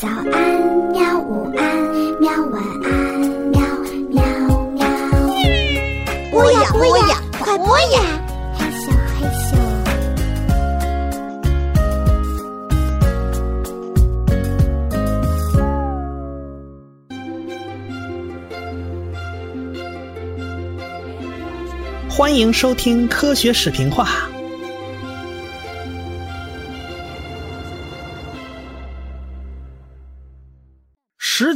早安，喵！午安，喵！晚安，喵喵喵。播呀播呀，快播呀！嘿咻嘿咻。欢迎收听科学视频化。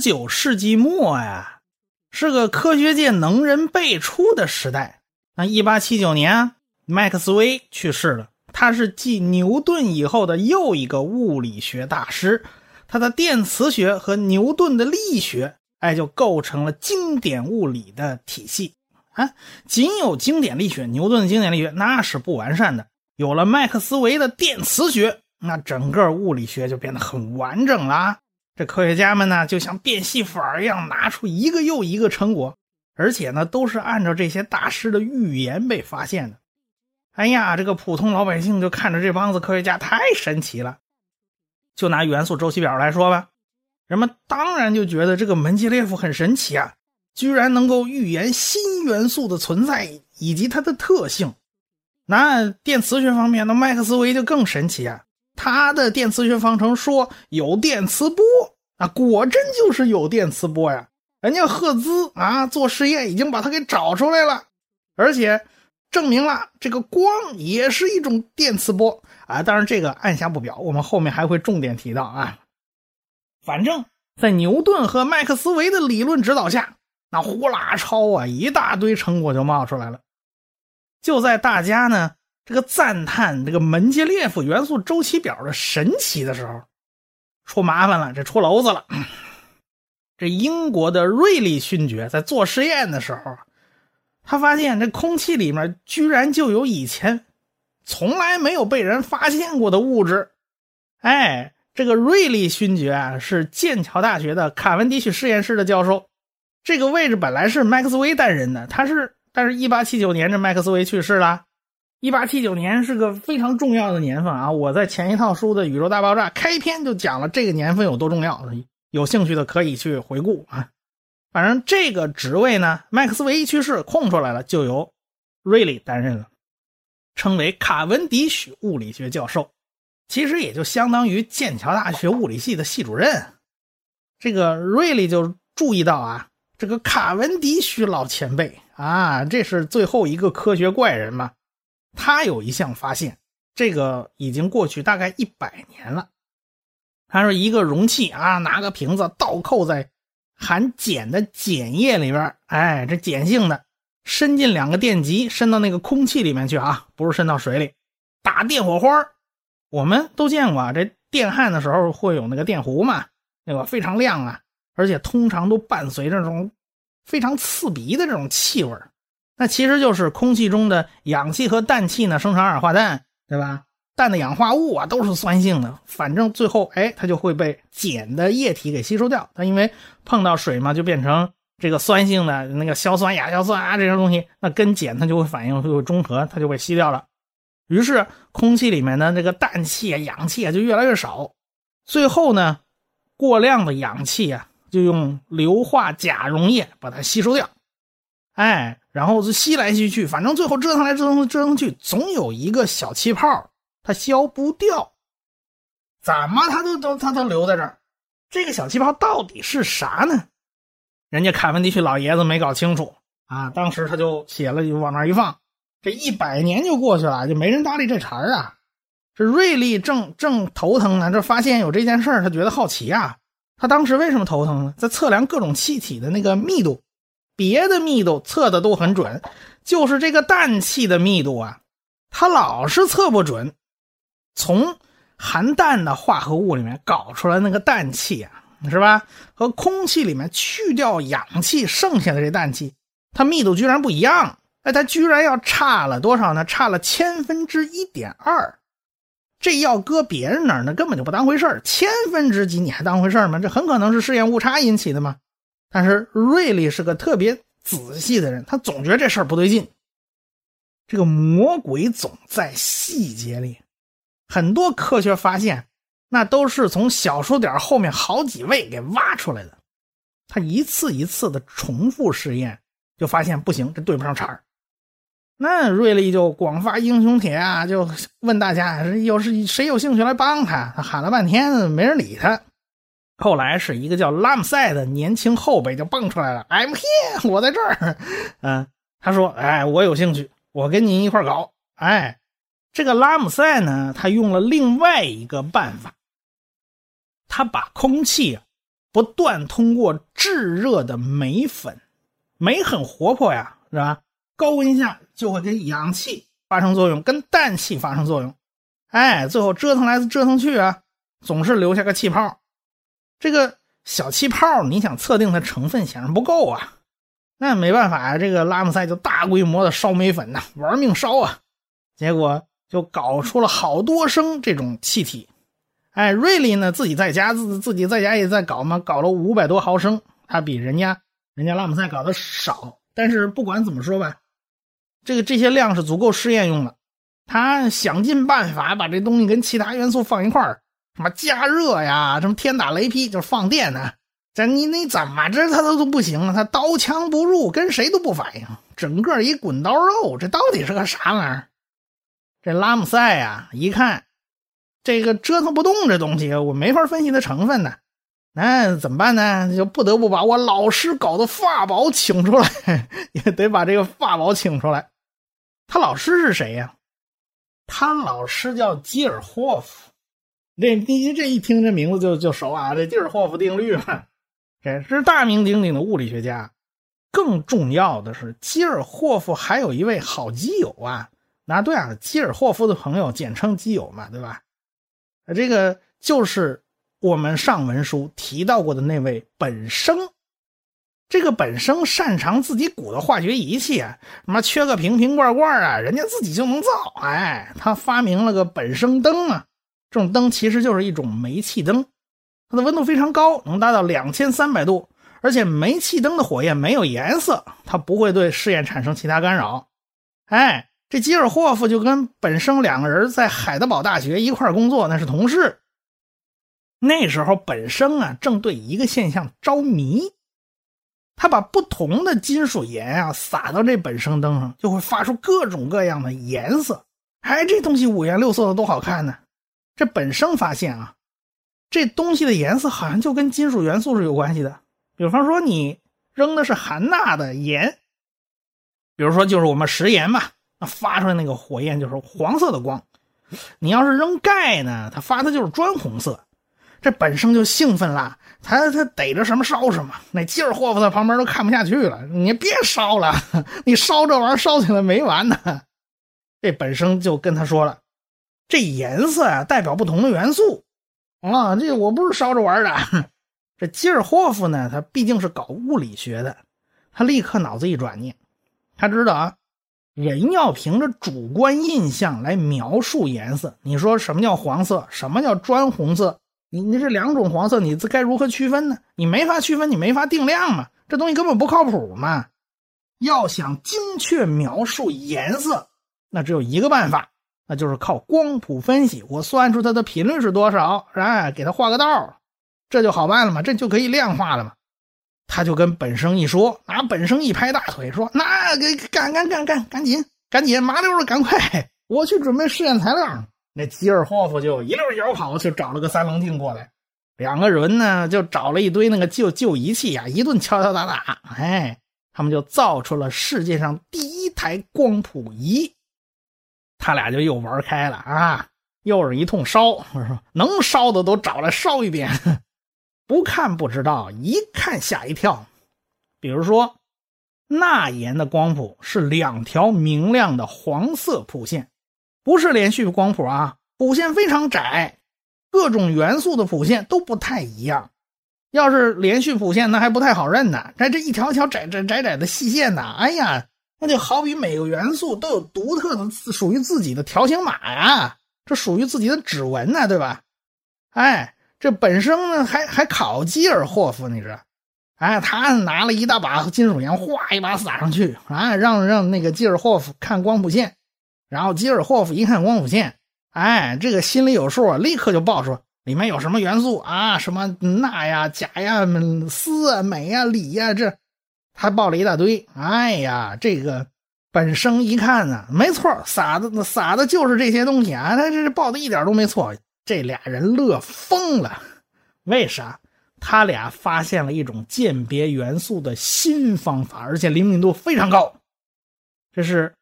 九世纪末呀，是个科学界能人辈出的时代。那一八七九年，麦克斯韦去世了，他是继牛顿以后的又一个物理学大师。他的电磁学和牛顿的力学，哎，就构成了经典物理的体系。啊，仅有经典力学，牛顿的经典力学那是不完善的。有了麦克斯韦的电磁学，那整个物理学就变得很完整了。科学家们呢，就像变戏法一样，拿出一个又一个成果，而且呢，都是按照这些大师的预言被发现的。哎呀，这个普通老百姓就看着这帮子科学家太神奇了。就拿元素周期表来说吧，人们当然就觉得这个门捷列夫很神奇啊。居然能够预言新元素的存在以及它的特性。那电磁学方面，那麦克斯韦就更神奇啊！他的电磁学方程说有电磁波啊，果真就是有电磁波呀！人家赫兹啊做实验已经把它给找出来了，而且证明了这个光也是一种电磁波啊。当然这个按下不表，我们后面还会重点提到啊。反正，在牛顿和麦克斯韦的理论指导下。那呼啦超啊，一大堆成果就冒出来了。就在大家呢这个赞叹这个门捷列夫元素周期表的神奇的时候，出麻烦了，这出篓子了。这英国的瑞利勋爵在做实验的时候，他发现这空气里面居然就有以前从来没有被人发现过的物质。哎，这个瑞利勋爵啊，是剑桥大学的卡文迪许实验室的教授。这个位置本来是麦克斯韦担任的，他是，但是1879年这麦克斯韦去世了。1879年是个非常重要的年份啊！我在前一套书的《宇宙大爆炸》开篇就讲了这个年份有多重要，有兴趣的可以去回顾啊。反正这个职位呢，麦克斯韦一去世空出来了，就由瑞利担任了，称为卡文迪许物理学教授，其实也就相当于剑桥大学物理系的系主任。这个瑞利就注意到啊。这个卡文迪许老前辈啊，这是最后一个科学怪人嘛？他有一项发现，这个已经过去大概一百年了。他说，一个容器啊，拿个瓶子倒扣在含碱的碱液里边，哎，这碱性的，伸进两个电极，伸到那个空气里面去啊，不是伸到水里，打电火花。我们都见过啊，这电焊的时候会有那个电弧嘛，那个非常亮啊。而且通常都伴随着这种非常刺鼻的这种气味那其实就是空气中的氧气和氮气呢生成二氧化氮，对吧？氮的氧化物啊都是酸性的，反正最后哎它就会被碱的液体给吸收掉。它因为碰到水嘛，就变成这个酸性的那个硝酸、亚硝酸啊这些东西，那跟碱它就会反应，就会中和，它就被吸掉了。于是空气里面的这个氮气啊、氧气啊就越来越少，最后呢，过量的氧气啊。就用硫化钾溶液把它吸收掉，哎，然后就吸来吸去，反正最后折腾来折腾折腾去，总有一个小气泡它消不掉，怎么它都都它都留在这儿？这个小气泡到底是啥呢？人家卡文迪许老爷子没搞清楚啊，当时他就写了就往那一放，这一百年就过去了，就没人搭理这茬啊。这瑞利正正头疼呢，这发现有这件事他觉得好奇啊。他当时为什么头疼呢？在测量各种气体的那个密度，别的密度测的都很准，就是这个氮气的密度啊，它老是测不准。从含氮的化合物里面搞出来那个氮气啊，是吧？和空气里面去掉氧气剩下的这氮气，它密度居然不一样。哎，它居然要差了多少呢？差了千分之一点二。这要搁别人那儿，那根本就不当回事儿。千分之几你还当回事儿吗？这很可能是试验误差引起的嘛。但是瑞利是个特别仔细的人，他总觉得这事儿不对劲。这个魔鬼总在细节里，很多科学发现那都是从小数点后面好几位给挖出来的。他一次一次的重复试验，就发现不行，这对不上茬那瑞丽就广发英雄帖啊，就问大家有是谁有兴趣来帮他。他喊了半天，没人理他。后来是一个叫拉姆塞的年轻后辈就蹦出来了：“I'm here，我在这儿。”嗯，他说：“哎，我有兴趣，我跟您一块搞。”哎，这个拉姆塞呢，他用了另外一个办法。他把空气，不断通过炙热的煤粉，煤很活泼呀，是吧？高温下就会跟氧气发生作用，跟氮气发生作用，哎，最后折腾来折腾去啊，总是留下个气泡。这个小气泡，你想测定它成分，显然不够啊。那没办法呀，这个拉姆塞就大规模的烧煤粉呐，玩命烧啊，结果就搞出了好多升这种气体。哎，瑞利呢自己在家自自己在家也在搞嘛，搞了五百多毫升，他比人家人家拉姆塞搞的少。但是不管怎么说吧，这个这些量是足够试验用的。他想尽办法把这东西跟其他元素放一块儿，什么加热呀，什么天打雷劈，就是放电呢。这你你怎么着他都都不行啊，他刀枪不入，跟谁都不反应，整个一滚刀肉，这到底是个啥玩意儿？这拉姆塞呀，一看。这个折腾不动这东西，我没法分析它成分呢。那怎么办呢？就不得不把我老师搞的法宝请出来，也得把这个法宝请出来。他老师是谁呀？他老师叫基尔霍夫。这你这一听这名字就就熟啊，这基尔霍夫定律嘛，这是大名鼎鼎的物理学家。更重要的是，基尔霍夫还有一位好基友啊。那对啊，基尔霍夫的朋友简称基友嘛，对吧？这个就是我们上文书提到过的那位本生。这个本生擅长自己鼓的化学仪器啊，什么缺个瓶瓶罐罐啊，人家自己就能造。哎，他发明了个本生灯啊，这种灯其实就是一种煤气灯，它的温度非常高，能达到两千三百度，而且煤气灯的火焰没有颜色，它不会对试验产生其他干扰。哎。这吉尔霍夫就跟本生两个人在海德堡大学一块工作，那是同事。那时候本生啊正对一个现象着迷，他把不同的金属盐啊撒到这本生灯上，就会发出各种各样的颜色。哎，这东西五颜六色的多好看呢！这本生发现啊，这东西的颜色好像就跟金属元素是有关系的。比方说，你扔的是含钠的盐，比如说就是我们食盐嘛。发出来那个火焰就是黄色的光，你要是扔钙呢，它发的就是砖红色。这本身就兴奋了，他他逮着什么烧什么。那吉尔霍夫在旁边都看不下去了，你别烧了，你烧这玩意儿烧起来没完呢。这本身就跟他说了，这颜色啊代表不同的元素啊，这我不是烧着玩的。这吉尔霍夫呢，他毕竟是搞物理学的，他立刻脑子一转念，他知道啊。人要凭着主观印象来描述颜色。你说什么叫黄色？什么叫砖红色？你你这两种黄色，你这该如何区分呢？你没法区分，你没法定量嘛。这东西根本不靠谱嘛。要想精确描述颜色，那只有一个办法，那就是靠光谱分析。我算出它的频率是多少，哎，给它画个道，这就好办了嘛，这就可以量化了嘛。他就跟本生一说，拿本生一拍大腿，说：“那给干干干干，赶紧赶紧，麻溜的赶快，我去准备试验材料。”那吉尔霍夫就一溜小跑去找了个三棱镜过来，两个人呢就找了一堆那个旧旧仪器呀，一顿敲敲打打，哎，他们就造出了世界上第一台光谱仪。他俩就又玩开了啊，又是一通烧，能烧的都找来烧一遍。不看不知道，一看吓一跳。比如说，钠盐的光谱是两条明亮的黄色谱线，不是连续光谱啊，谱线非常窄，各种元素的谱线都不太一样。要是连续谱线，那还不太好认呢。这这一条条窄窄窄窄的细线呢，哎呀，那就好比每个元素都有独特的、属于自己的条形码呀，这属于自己的指纹呢，对吧？哎。这本身呢，还还考基尔霍夫，你知道？哎，他拿了一大把金属盐，哗一把撒上去，啊，让让那个基尔霍夫看光谱线，然后基尔霍夫一看光谱线，哎，这个心里有数，立刻就报说：里面有什么元素啊？什么钠呀、钾呀、锶啊、镁呀、锂呀，这他报了一大堆。哎呀，这个本生一看呢，没错，撒的撒的就是这些东西啊，他这报的一点都没错。这俩人乐疯了，为啥？他俩发现了一种鉴别元素的新方法，而且灵敏度非常高。这是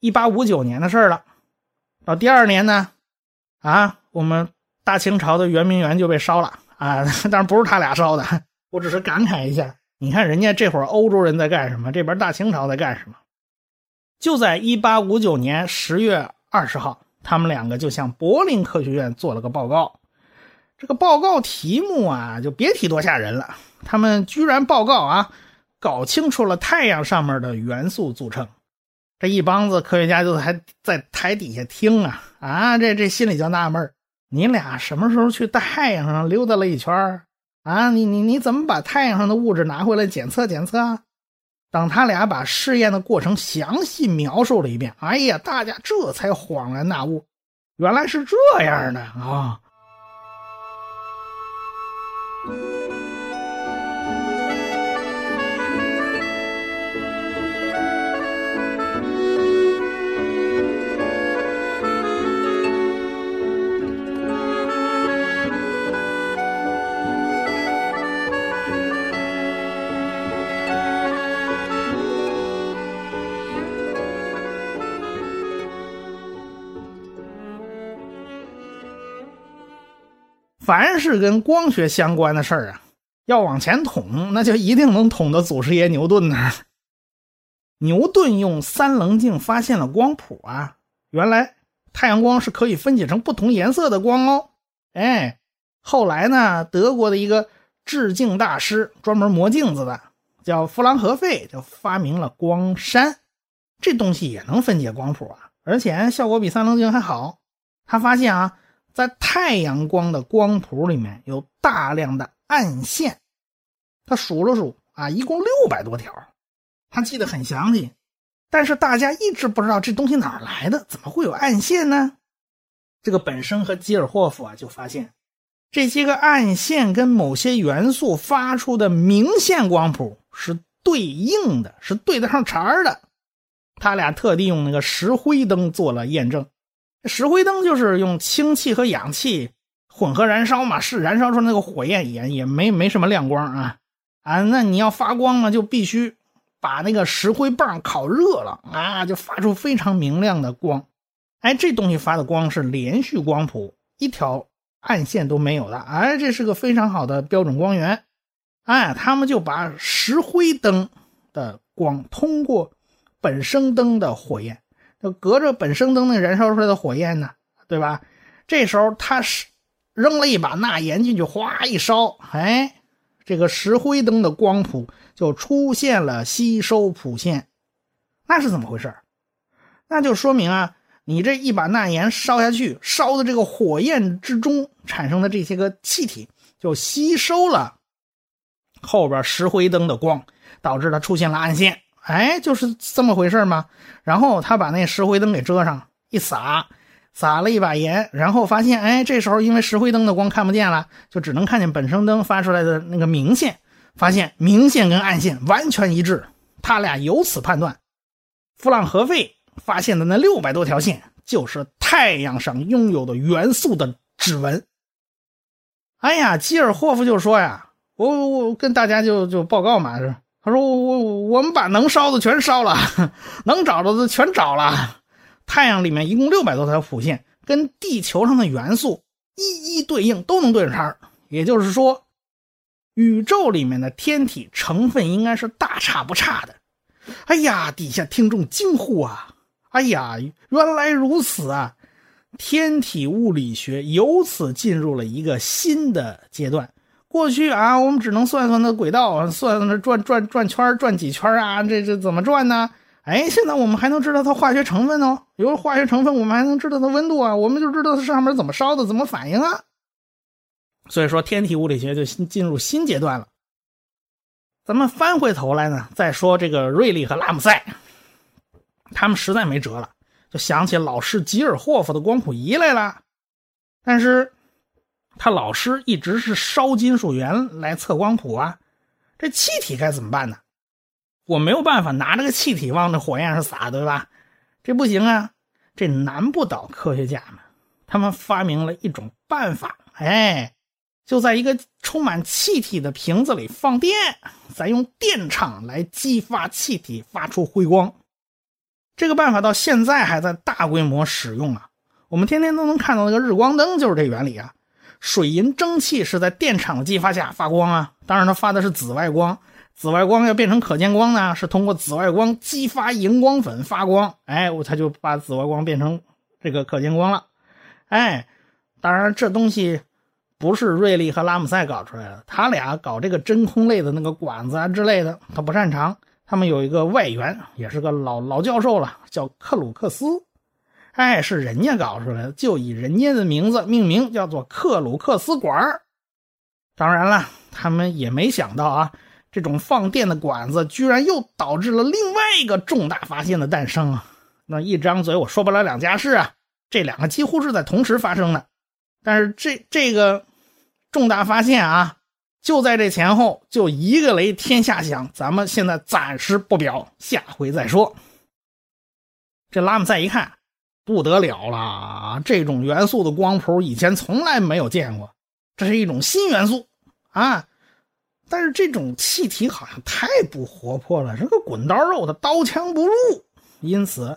一八五九年的事了。到第二年呢，啊，我们。大清朝的圆明园就被烧了啊！当然不是他俩烧的，我只是感慨一下。你看人家这会儿欧洲人在干什么，这边大清朝在干什么？就在一八五九年十月二十号，他们两个就向柏林科学院做了个报告。这个报告题目啊，就别提多吓人了。他们居然报告啊，搞清楚了太阳上面的元素组成。这一帮子科学家就还在台底下听啊啊，这这心里就纳闷你俩什么时候去太阳上溜达了一圈啊？你你你怎么把太阳上的物质拿回来检测检测？啊等他俩把试验的过程详细描述了一遍，哎呀，大家这才恍然大悟，原来是这样的啊！凡是跟光学相关的事儿啊，要往前捅，那就一定能捅到祖师爷牛顿那儿。牛顿用三棱镜发现了光谱啊，原来太阳光是可以分解成不同颜色的光哦。哎，后来呢，德国的一个制镜大师，专门磨镜子的，叫弗朗和费，就发明了光栅，这东西也能分解光谱啊，而且效果比三棱镜还好。他发现啊。在太阳光的光谱里面有大量的暗线，他数了数啊，一共六百多条，他记得很详细。但是大家一直不知道这东西哪来的，怎么会有暗线呢？这个本生和吉尔霍夫啊就发现，这些个暗线跟某些元素发出的明线光谱是对应的，是对得上茬的。他俩特地用那个石灰灯做了验证。石灰灯就是用氢气和氧气混合燃烧嘛，是燃烧出那个火焰也也没没什么亮光啊啊！那你要发光嘛，就必须把那个石灰棒烤热了啊，就发出非常明亮的光。哎，这东西发的光是连续光谱，一条暗线都没有的。哎，这是个非常好的标准光源。哎，他们就把石灰灯的光通过本生灯的火焰。就隔着本生灯那燃烧出来的火焰呢，对吧？这时候他是扔了一把钠盐进去，哗一烧，哎，这个石灰灯的光谱就出现了吸收谱线。那是怎么回事？那就说明啊，你这一把钠盐烧下去，烧的这个火焰之中产生的这些个气体，就吸收了后边石灰灯的光，导致它出现了暗线。哎，就是这么回事嘛。然后他把那石灰灯给遮上，一撒，撒了一把盐，然后发现，哎，这时候因为石灰灯的光看不见了，就只能看见本生灯发出来的那个明线。发现明线跟暗线完全一致，他俩由此判断，弗朗和费发现的那六百多条线就是太阳上拥有的元素的指纹。哎呀，基尔霍夫就说呀，我我跟大家就就报告嘛是。他说：“我我我们把能烧的全烧了，能找到的全找了。太阳里面一共六百多条谱线，跟地球上的元素一一对应，都能对上茬也就是说，宇宙里面的天体成分应该是大差不差的。哎呀，底下听众惊呼啊！哎呀，原来如此啊！天体物理学由此进入了一个新的阶段。”过去啊，我们只能算算那轨道，算算那转转转圈转几圈啊，这这怎么转呢？哎，现在我们还能知道它化学成分哦，有化学成分，我们还能知道它温度啊，我们就知道它上面怎么烧的，怎么反应啊。所以说，天体物理学就新进入新阶段了。咱们翻回头来呢，再说这个瑞利和拉姆塞，他们实在没辙了，就想起老师吉尔霍夫的光谱仪来了，但是。他老师一直是烧金属源来测光谱啊，这气体该怎么办呢？我没有办法拿这个气体往那火焰上撒，对吧？这不行啊！这难不倒科学家们，他们发明了一种办法，哎，就在一个充满气体的瓶子里放电，再用电场来激发气体发出辉光。这个办法到现在还在大规模使用啊！我们天天都能看到那个日光灯，就是这原理啊。水银蒸汽是在电场激发下发光啊，当然它发的是紫外光。紫外光要变成可见光呢，是通过紫外光激发荧光粉发光，哎，我它就把紫外光变成这个可见光了。哎，当然这东西不是瑞利和拉姆塞搞出来的，他俩搞这个真空类的那个管子啊之类的，他不擅长。他们有一个外援，也是个老老教授了，叫克鲁克斯。哎，是人家搞出来的，就以人家的名字命名，叫做克鲁克斯管儿当然了，他们也没想到啊，这种放电的管子居然又导致了另外一个重大发现的诞生啊！那一张嘴我说不了两家事啊，这两个几乎是在同时发生的。但是这这个重大发现啊，就在这前后，就一个雷天下响。咱们现在暂时不表，下回再说。这拉姆塞一看。不得了了！这种元素的光谱以前从来没有见过，这是一种新元素啊！但是这种气体好像太不活泼了，这个滚刀肉，它刀枪不入，因此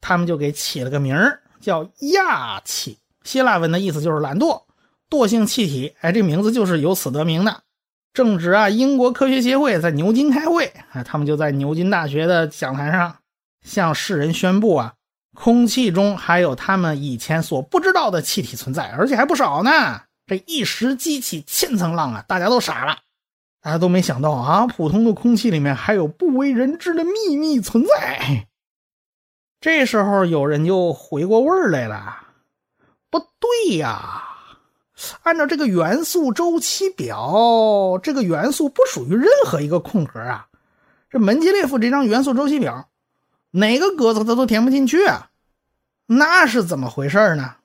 他们就给起了个名儿叫氩气。希腊文的意思就是懒惰、惰性气体。哎，这名字就是由此得名的。正值啊，英国科学协会在牛津开会，哎，他们就在牛津大学的讲台上向世人宣布啊。空气中还有他们以前所不知道的气体存在，而且还不少呢。这一时激起千层浪啊，大家都傻了，大家都没想到啊，普通的空气里面还有不为人知的秘密存在。这时候有人就回过味儿来了，不对呀，按照这个元素周期表，这个元素不属于任何一个空格啊。这门捷列夫这张元素周期表。哪个格子他都填不进去啊？那是怎么回事呢？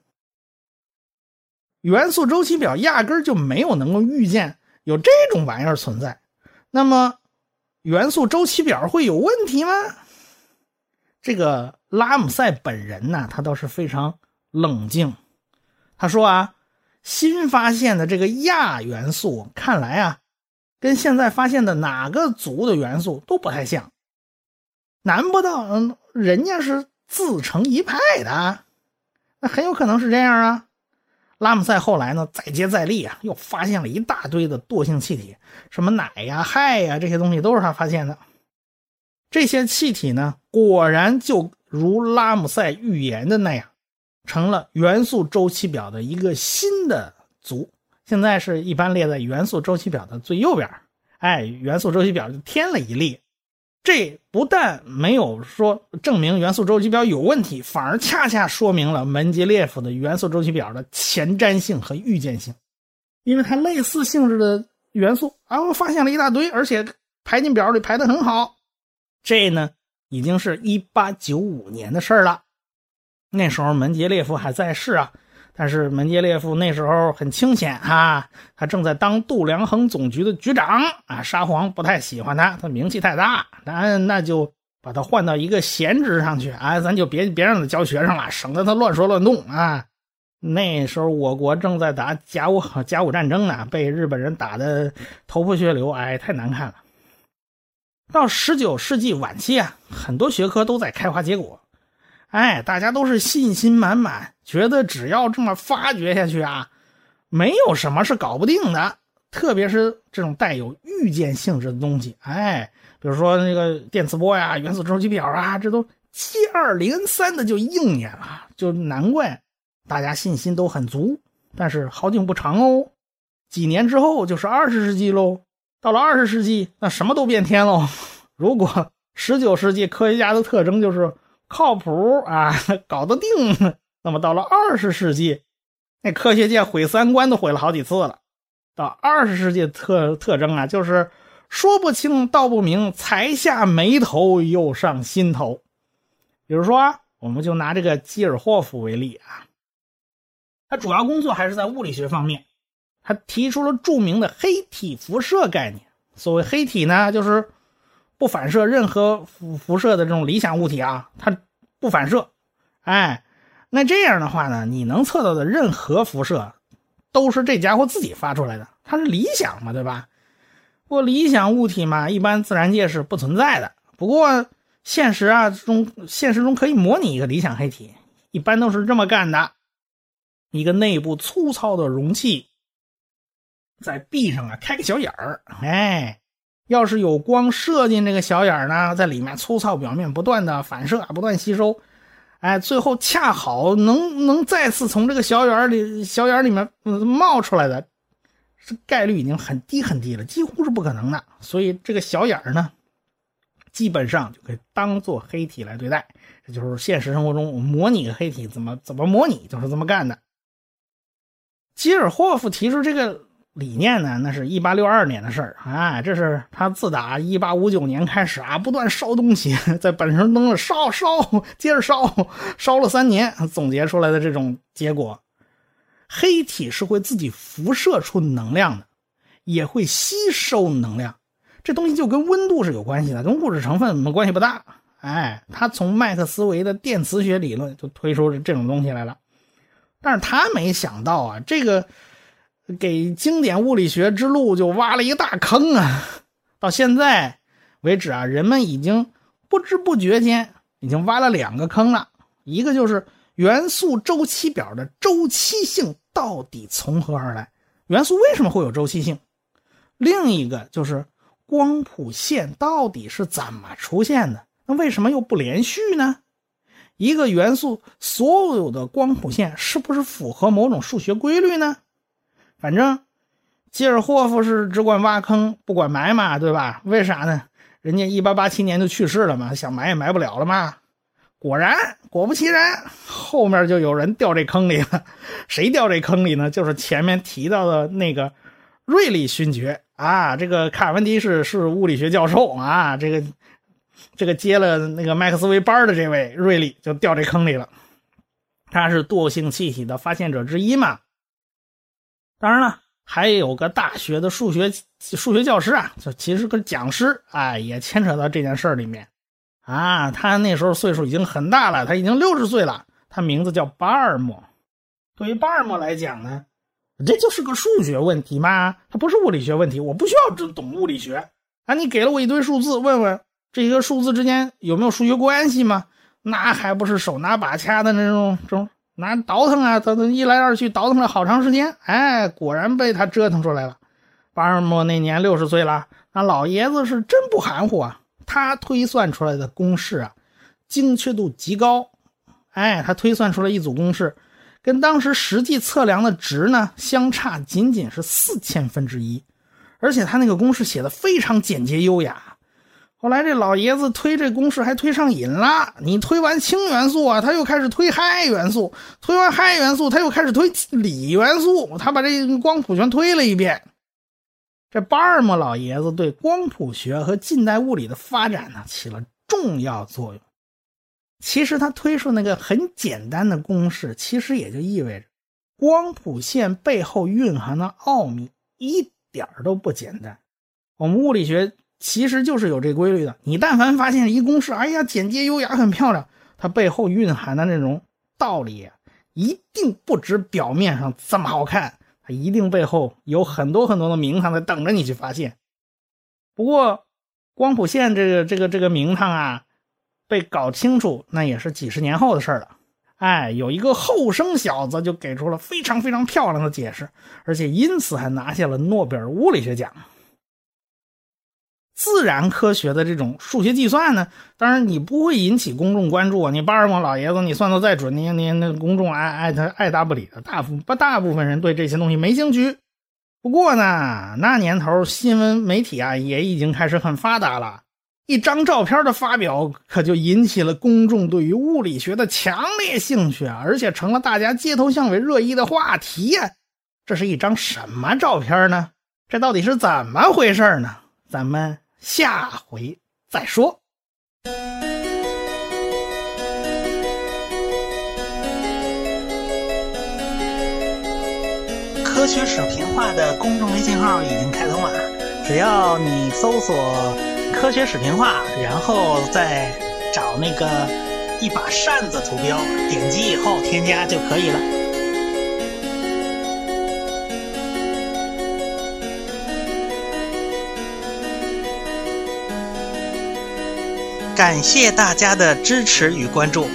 元素周期表压根就没有能够预见有这种玩意儿存在。那么，元素周期表会有问题吗？这个拉姆塞本人呢，他倒是非常冷静。他说啊，新发现的这个亚元素，看来啊，跟现在发现的哪个族的元素都不太像。难不到，嗯，人家是自成一派的，那很有可能是这样啊。拉姆塞后来呢，再接再厉啊，又发现了一大堆的惰性气体，什么氖呀、氦呀这些东西都是他发现的。这些气体呢，果然就如拉姆塞预言的那样，成了元素周期表的一个新的族。现在是一般列在元素周期表的最右边，哎，元素周期表就添了一列。这不但没有说证明元素周期表有问题，反而恰恰说明了门捷列夫的元素周期表的前瞻性和预见性，因为它类似性质的元素啊，我发现了一大堆，而且排进表里排的很好。这呢，已经是一八九五年的事了，那时候门捷列夫还在世啊。但是门捷列夫那时候很清闲哈，他正在当度量衡总局的局长啊，沙皇不太喜欢他，他名气太大，那那就把他换到一个闲职上去啊，咱就别别让他教学生了，省得他乱说乱动啊。那时候我国正在打甲午甲午战争呢，被日本人打的头破血流，哎，太难看了。到十九世纪晚期啊，很多学科都在开花结果。哎，大家都是信心满满，觉得只要这么发掘下去啊，没有什么是搞不定的。特别是这种带有预见性质的东西，哎，比如说那个电磁波呀、元素周期表啊，这都接二连三的就应验了，就难怪大家信心都很足。但是好景不长哦，几年之后就是二十世纪喽。到了二十世纪，那什么都变天喽。如果十九世纪科学家的特征就是。靠谱啊，搞得定。那么到了二十世纪，那科学界毁三观都毁了好几次了。到二十世纪特特征啊，就是说不清道不明，才下眉头又上心头。比如说，我们就拿这个基尔霍夫为例啊。他主要工作还是在物理学方面。他提出了著名的黑体辐射概念。所谓黑体呢，就是不反射任何辐辐射的这种理想物体啊，它不反射。哎，那这样的话呢，你能测到的任何辐射，都是这家伙自己发出来的，它是理想嘛，对吧？不过理想物体嘛，一般自然界是不存在的。不过现实啊中，现实中可以模拟一个理想黑体，一般都是这么干的：一个内部粗糙的容器。在壁上啊开个小眼儿，哎，要是有光射进这个小眼儿呢，在里面粗糙表面不断的反射，不断吸收，哎，最后恰好能能再次从这个小眼儿里小眼儿里面冒出来的，这概率已经很低很低了，几乎是不可能的。所以这个小眼儿呢，基本上就可以当做黑体来对待。这就是现实生活中我模拟个黑体怎么怎么模拟，就是这么干的。吉尔霍夫提出这个。理念呢？那是一八六二年的事儿啊！这是他自打一八五九年开始啊，不断烧东西，在本神灯上烧烧，接着烧，烧了三年，总结出来的这种结果。黑体是会自己辐射出能量的，也会吸收能量。这东西就跟温度是有关系的，跟物质成分关系不大。哎，他从麦克斯韦的电磁学理论就推出这种东西来了，但是他没想到啊，这个。给经典物理学之路就挖了一个大坑啊！到现在为止啊，人们已经不知不觉间已经挖了两个坑了。一个就是元素周期表的周期性到底从何而来？元素为什么会有周期性？另一个就是光谱线到底是怎么出现的？那为什么又不连续呢？一个元素所有的光谱线是不是符合某种数学规律呢？反正吉尔霍夫是只管挖坑，不管埋嘛，对吧？为啥呢？人家一八八七年就去世了嘛，想埋也埋不了了嘛。果然，果不其然，后面就有人掉这坑里了。谁掉这坑里呢？就是前面提到的那个瑞利勋爵啊。这个卡文迪是是物理学教授啊。这个这个接了那个麦克斯韦班的这位瑞利就掉这坑里了。他是惰性气体的发现者之一嘛。当然了，还有个大学的数学数学教师啊，就其实个讲师，哎，也牵扯到这件事里面啊。他那时候岁数已经很大了，他已经六十岁了。他名字叫巴尔默。对于巴尔默来讲呢，这就是个数学问题嘛，它不是物理学问题。我不需要懂物理学啊，你给了我一堆数字，问问这一个数字之间有没有数学关系吗？那还不是手拿把掐的那种这种。拿倒腾啊，他他一来二去倒腾了好长时间，哎，果然被他折腾出来了。巴尔莫那年六十岁了，那老爷子是真不含糊啊。他推算出来的公式啊，精确度极高。哎，他推算出来一组公式，跟当时实际测量的值呢相差仅仅是四千分之一，而且他那个公式写的非常简洁优雅。后来这老爷子推这公式还推上瘾了。你推完氢元素啊，他又开始推氦元素；推完氦元素，他又开始推锂元素。他把这光谱全推了一遍。这巴尔默老爷子对光谱学和近代物理的发展呢起了重要作用。其实他推出那个很简单的公式，其实也就意味着光谱线背后蕴含的奥秘一点都不简单。我们物理学。其实就是有这规律的。你但凡发现一公式，哎呀，简洁优雅，很漂亮，它背后蕴含的那种道理，一定不止表面上这么好看，它一定背后有很多很多的名堂在等着你去发现。不过，光谱线这个这个这个名堂啊，被搞清楚那也是几十年后的事了。哎，有一个后生小子就给出了非常非常漂亮的解释，而且因此还拿下了诺贝尔物理学奖。自然科学的这种数学计算呢，当然你不会引起公众关注啊。你巴尔莫老爷子，你算的再准，你你那公众爱爱他爱答不理的，大不大部分人对这些东西没兴趣。不过呢，那年头新闻媒体啊也已经开始很发达了，一张照片的发表可就引起了公众对于物理学的强烈兴趣啊，而且成了大家街头巷尾热议的话题呀。这是一张什么照片呢？这到底是怎么回事呢？咱们。下回再说。科学史评话的公众微信号已经开通了，只要你搜索“科学史评话”，然后再找那个一把扇子图标，点击以后添加就可以了。感谢大家的支持与关注。